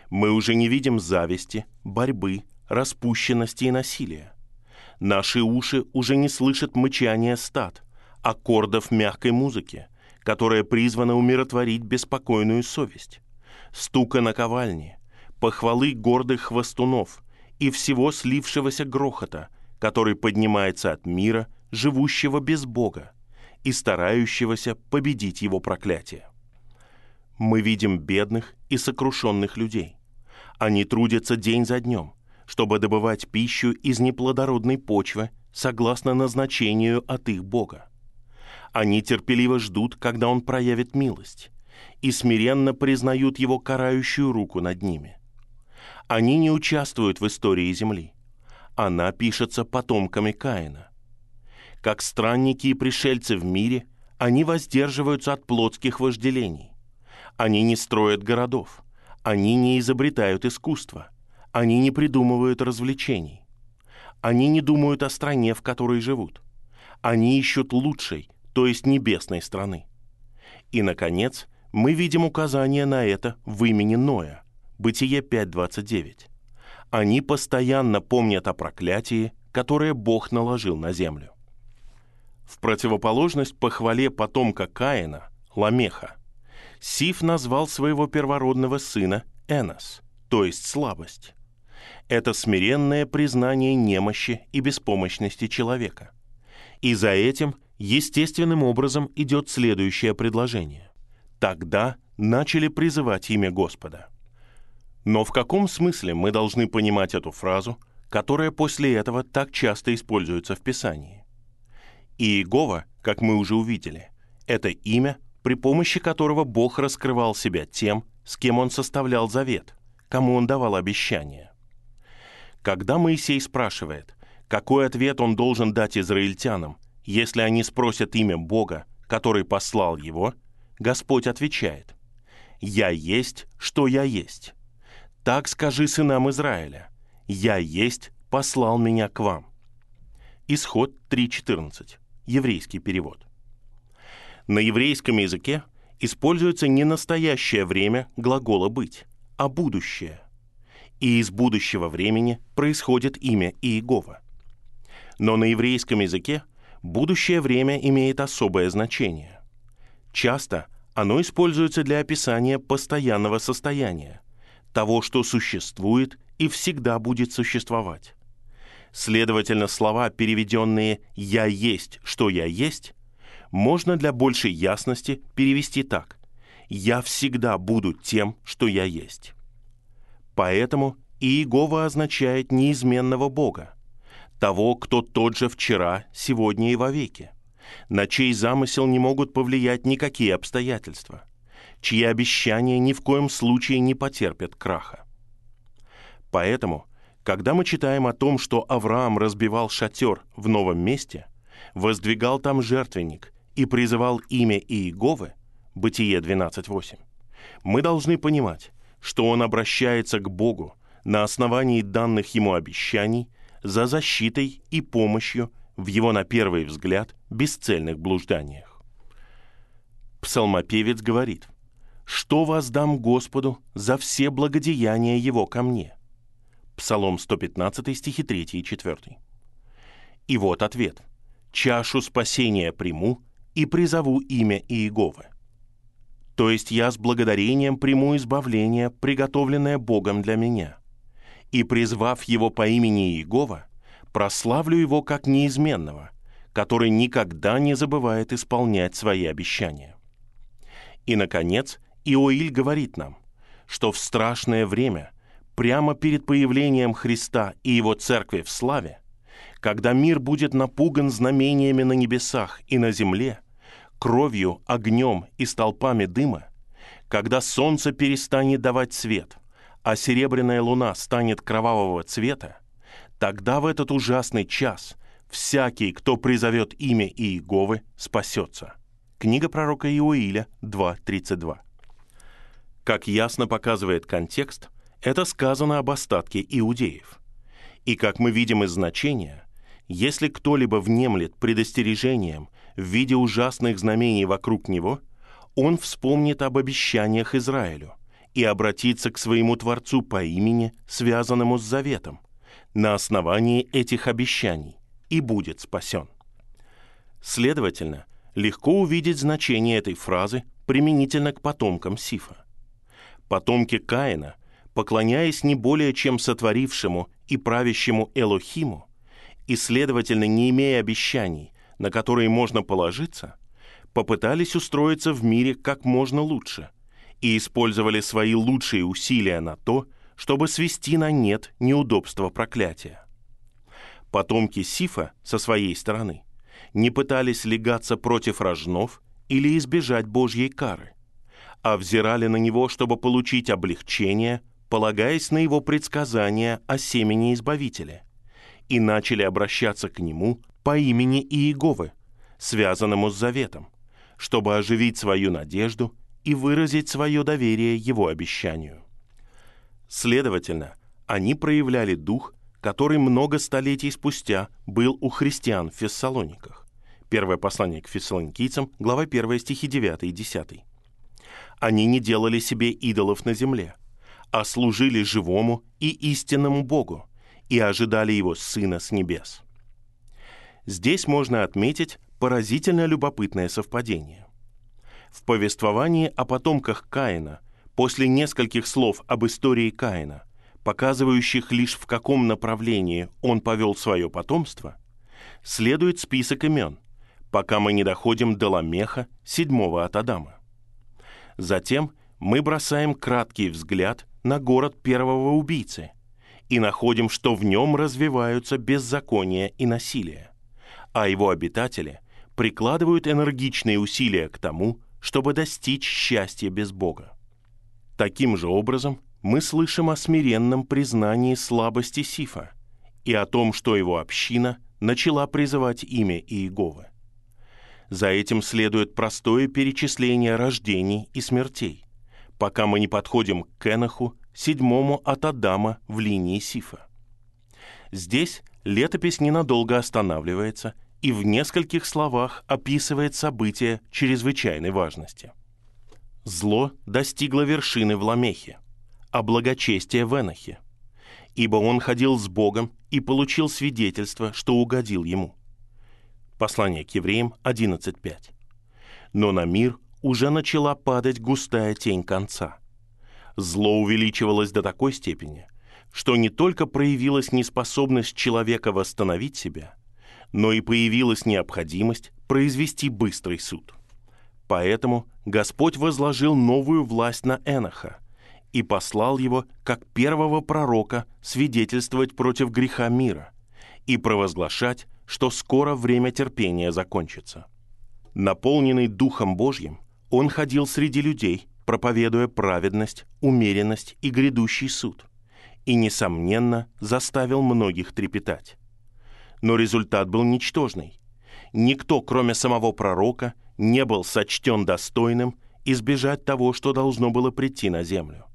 Мы уже не видим зависти, борьбы, распущенности и насилия. Наши уши уже не слышат мычания стад, аккордов мягкой музыки, которая призвана умиротворить беспокойную совесть, стука наковальни, похвалы гордых хвостунов и всего слившегося грохота, который поднимается от мира, живущего без Бога и старающегося победить его проклятие. Мы видим бедных и сокрушенных людей. Они трудятся день за днем, чтобы добывать пищу из неплодородной почвы согласно назначению от их Бога. Они терпеливо ждут, когда Он проявит милость, и смиренно признают Его карающую руку над ними. Они не участвуют в истории Земли. Она пишется потомками Каина. Как странники и пришельцы в мире, они воздерживаются от плотских вожделений. Они не строят городов. Они не изобретают искусства – они не придумывают развлечений. Они не думают о стране, в которой живут. Они ищут лучшей, то есть небесной страны. И, наконец, мы видим указание на это в имени Ноя, Бытие 5.29. Они постоянно помнят о проклятии, которое Бог наложил на землю. В противоположность похвале потомка Каина, Ламеха, Сиф назвал своего первородного сына Энос, то есть слабость это смиренное признание немощи и беспомощности человека. И за этим естественным образом идет следующее предложение. Тогда начали призывать имя Господа. Но в каком смысле мы должны понимать эту фразу, которая после этого так часто используется в Писании? Иегова, как мы уже увидели, это имя, при помощи которого Бог раскрывал себя тем, с кем Он составлял завет, кому Он давал обещания. Когда Моисей спрашивает, какой ответ он должен дать израильтянам, если они спросят имя Бога, который послал его, Господь отвечает, «Я есть, что я есть. Так скажи сынам Израиля, я есть, послал меня к вам». Исход 3.14, еврейский перевод. На еврейском языке используется не настоящее время глагола «быть», а будущее – и из будущего времени происходит имя Иегова. Но на еврейском языке будущее время имеет особое значение. Часто оно используется для описания постоянного состояния, того, что существует и всегда будет существовать. Следовательно, слова, переведенные «я есть, что я есть», можно для большей ясности перевести так «я всегда буду тем, что я есть». Поэтому Иегова означает неизменного Бога, того, кто тот же вчера, сегодня и вовеки, на чей замысел не могут повлиять никакие обстоятельства, чьи обещания ни в коем случае не потерпят краха. Поэтому, когда мы читаем о том, что Авраам разбивал шатер в новом месте, воздвигал там жертвенник и призывал имя Иеговы, Бытие 12.8, мы должны понимать, что он обращается к Богу на основании данных ему обещаний за защитой и помощью в его, на первый взгляд, бесцельных блужданиях. Псалмопевец говорит, «Что воздам Господу за все благодеяния Его ко мне?» Псалом 115, стихи 3 и 4. И вот ответ. «Чашу спасения приму и призову имя Иеговы». То есть я с благодарением приму избавление, приготовленное Богом для меня. И призвав его по имени Иегова, прославлю его как неизменного, который никогда не забывает исполнять свои обещания. И, наконец, Иоиль говорит нам, что в страшное время прямо перед появлением Христа и Его Церкви в славе, когда мир будет напуган знамениями на небесах и на земле, кровью, огнем и столпами дыма, когда солнце перестанет давать свет, а серебряная луна станет кровавого цвета, тогда в этот ужасный час всякий, кто призовет имя Иеговы, спасется. Книга пророка Иоиля 2.32. Как ясно показывает контекст, это сказано об остатке иудеев. И как мы видим из значения, если кто-либо внемлет предостережением в виде ужасных знамений вокруг него, он вспомнит об обещаниях Израилю и обратится к своему Творцу по имени, связанному с заветом, на основании этих обещаний и будет спасен. Следовательно, легко увидеть значение этой фразы применительно к потомкам Сифа. Потомки Каина, поклоняясь не более чем сотворившему и правящему Элохиму, и, следовательно, не имея обещаний, на которые можно положиться, попытались устроиться в мире как можно лучше и использовали свои лучшие усилия на то, чтобы свести на нет неудобства проклятия. Потомки Сифа со своей стороны не пытались легаться против рожнов или избежать Божьей кары, а взирали на него, чтобы получить облегчение, полагаясь на его предсказания о семени Избавителя, и начали обращаться к нему по имени Иеговы, связанному с заветом, чтобы оживить свою надежду и выразить свое доверие его обещанию. Следовательно, они проявляли дух, который много столетий спустя был у христиан в Фессалониках. Первое послание к фессалоникийцам, глава 1 стихи 9 и 10. Они не делали себе идолов на земле, а служили живому и истинному Богу и ожидали Его Сына с небес. Здесь можно отметить поразительно любопытное совпадение. В повествовании о потомках Каина, после нескольких слов об истории Каина, показывающих лишь в каком направлении он повел свое потомство, следует список имен, пока мы не доходим до Ламеха, седьмого от Адама. Затем мы бросаем краткий взгляд на город первого убийцы и находим, что в нем развиваются беззаконие и насилие, а его обитатели прикладывают энергичные усилия к тому, чтобы достичь счастья без Бога. Таким же образом, мы слышим о смиренном признании слабости Сифа и о том, что его община начала призывать имя Иеговы. За этим следует простое перечисление рождений и смертей, пока мы не подходим к Кенаху, седьмому от Адама в линии Сифа. Здесь летопись ненадолго останавливается и в нескольких словах описывает события чрезвычайной важности. Зло достигло вершины в Ламехе, а благочестие в Энохе, ибо он ходил с Богом и получил свидетельство, что угодил ему. Послание к евреям 11.5. Но на мир уже начала падать густая тень конца. Зло увеличивалось до такой степени, что не только проявилась неспособность человека восстановить себя, но и появилась необходимость произвести быстрый суд. Поэтому Господь возложил новую власть на Эноха и послал его как первого пророка свидетельствовать против греха мира и провозглашать, что скоро время терпения закончится. Наполненный Духом Божьим, он ходил среди людей, проповедуя праведность, умеренность и грядущий суд, и, несомненно, заставил многих трепетать. Но результат был ничтожный. Никто, кроме самого пророка, не был сочтен достойным избежать того, что должно было прийти на землю.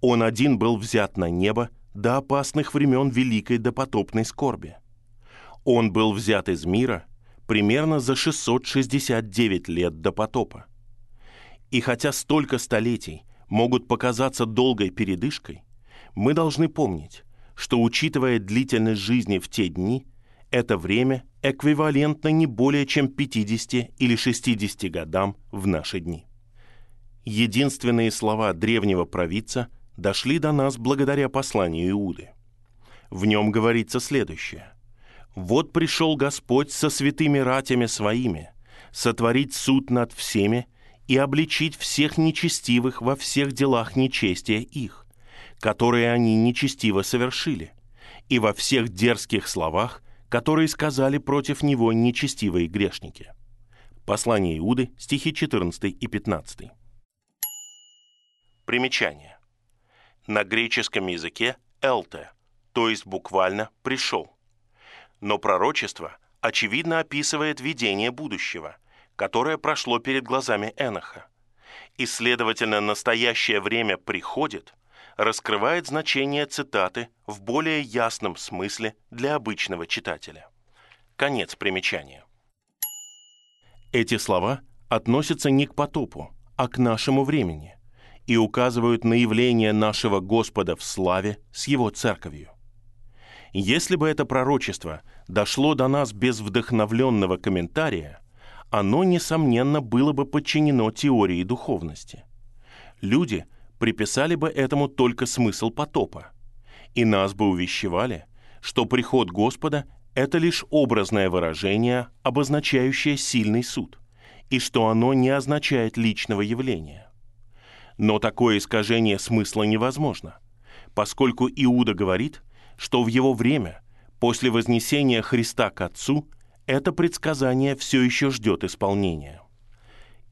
Он один был взят на небо до опасных времен великой допотопной скорби. Он был взят из мира примерно за 669 лет до потопа. И хотя столько столетий могут показаться долгой передышкой, мы должны помнить, что, учитывая длительность жизни в те дни, это время эквивалентно не более чем 50 или 60 годам в наши дни. Единственные слова древнего провидца дошли до нас благодаря посланию Иуды. В нем говорится следующее. «Вот пришел Господь со святыми ратями своими, сотворить суд над всеми и обличить всех нечестивых во всех делах нечестия их, которые они нечестиво совершили, и во всех дерзких словах, которые сказали против него нечестивые грешники. Послание Иуды, стихи 14 и 15. Примечание. На греческом языке «элте», то есть буквально «пришел». Но пророчество, очевидно, описывает видение будущего, которое прошло перед глазами Эноха. И, следовательно, настоящее время приходит, раскрывает значение цитаты в более ясном смысле для обычного читателя. Конец примечания. Эти слова относятся не к потопу, а к нашему времени и указывают на явление нашего Господа в славе с Его церковью. Если бы это пророчество дошло до нас без вдохновленного комментария, оно, несомненно, было бы подчинено теории духовности. Люди приписали бы этому только смысл потопа, и нас бы увещевали, что приход Господа – это лишь образное выражение, обозначающее сильный суд, и что оно не означает личного явления. Но такое искажение смысла невозможно, поскольку Иуда говорит, что в его время, после вознесения Христа к Отцу, это предсказание все еще ждет исполнения.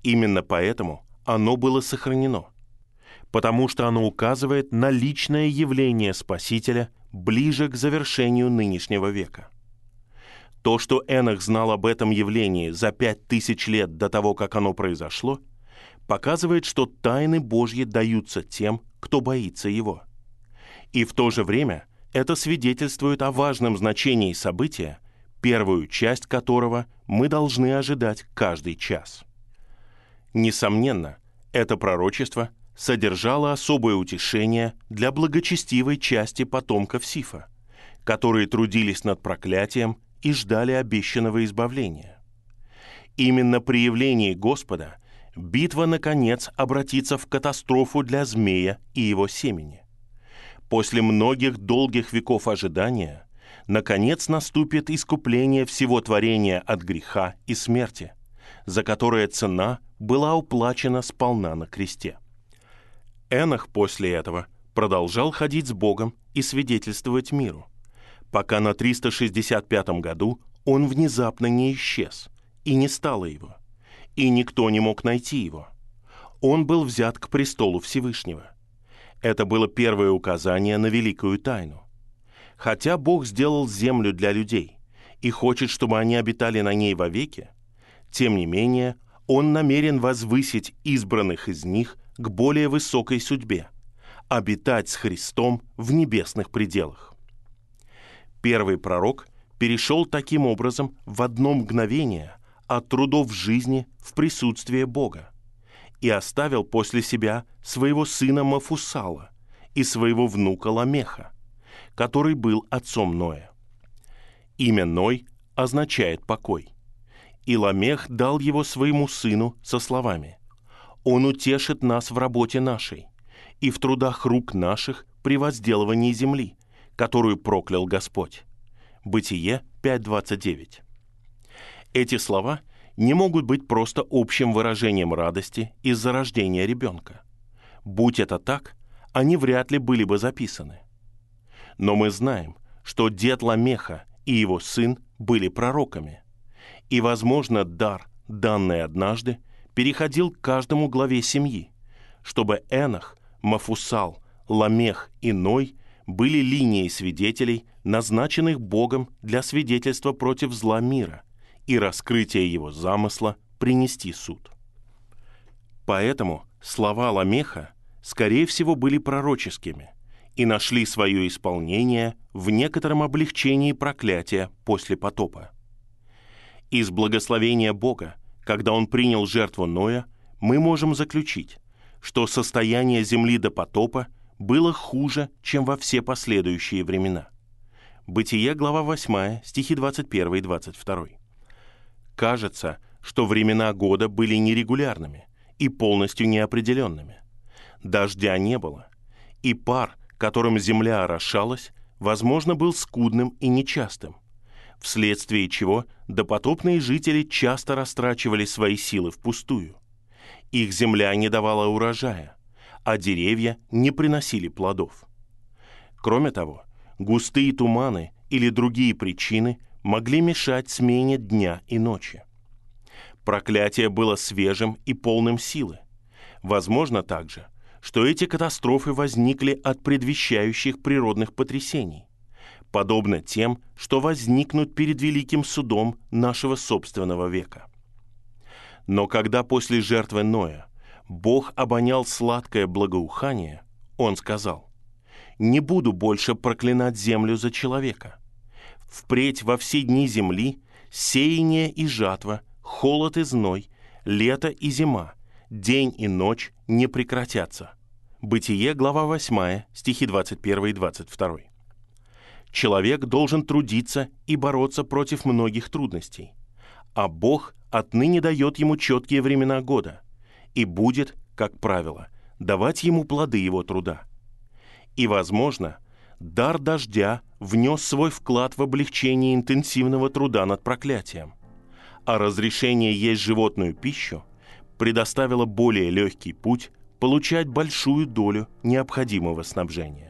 Именно поэтому оно было сохранено, потому что оно указывает на личное явление Спасителя ближе к завершению нынешнего века. То, что Энах знал об этом явлении за пять тысяч лет до того, как оно произошло, показывает, что тайны Божьи даются тем, кто боится его. И в то же время это свидетельствует о важном значении события, первую часть которого мы должны ожидать каждый час. Несомненно, это пророчество содержало особое утешение для благочестивой части потомков Сифа, которые трудились над проклятием и ждали обещанного избавления. Именно при явлении Господа битва, наконец, обратится в катастрофу для змея и его семени. После многих долгих веков ожидания, наконец наступит искупление всего творения от греха и смерти, за которое цена была уплачена сполна на кресте. Энах после этого продолжал ходить с Богом и свидетельствовать миру, пока на 365 году он внезапно не исчез, и не стало его, и никто не мог найти его. Он был взят к престолу Всевышнего – это было первое указание на великую тайну. Хотя Бог сделал землю для людей и хочет, чтобы они обитали на ней вовеки, тем не менее Он намерен возвысить избранных из них к более высокой судьбе – обитать с Христом в небесных пределах. Первый пророк перешел таким образом в одно мгновение от трудов жизни в присутствие Бога – и оставил после себя своего сына Мафусала и своего внука Ламеха, который был отцом Ноя. Имя Ной означает покой. И Ламех дал его своему сыну со словами «Он утешит нас в работе нашей и в трудах рук наших при возделывании земли, которую проклял Господь». Бытие 5.29. Эти слова не могут быть просто общим выражением радости из-за рождения ребенка. Будь это так, они вряд ли были бы записаны. Но мы знаем, что дед Ламеха и его сын были пророками. И, возможно, дар, данный однажды, переходил к каждому главе семьи, чтобы Энах, Мафусал, Ламех и Ной были линией свидетелей, назначенных Богом для свидетельства против зла мира, и раскрытие его замысла принести суд. Поэтому слова Ламеха, скорее всего, были пророческими и нашли свое исполнение в некотором облегчении проклятия после потопа. Из благословения Бога, когда Он принял жертву Ноя, мы можем заключить, что состояние земли до потопа было хуже, чем во все последующие времена. Бытие, глава 8, стихи 21 и 22 кажется, что времена года были нерегулярными и полностью неопределенными. Дождя не было, и пар, которым земля орошалась, возможно, был скудным и нечастым, вследствие чего допотопные жители часто растрачивали свои силы впустую. Их земля не давала урожая, а деревья не приносили плодов. Кроме того, густые туманы или другие причины могли мешать смене дня и ночи. Проклятие было свежим и полным силы. Возможно также, что эти катастрофы возникли от предвещающих природных потрясений, подобно тем, что возникнут перед великим судом нашего собственного века. Но когда после жертвы Ноя Бог обонял сладкое благоухание, Он сказал, «Не буду больше проклинать землю за человека. Впредь во все дни земли сеяние и жатва, холод и зной, лето и зима, день и ночь не прекратятся». Бытие, глава 8, стихи 21 и 22. Человек должен трудиться и бороться против многих трудностей, а Бог отныне дает ему четкие времена года и будет, как правило, давать ему плоды его труда. И, возможно, дар дождя внес свой вклад в облегчение интенсивного труда над проклятием, а разрешение есть животную пищу предоставило более легкий путь получать большую долю необходимого снабжения.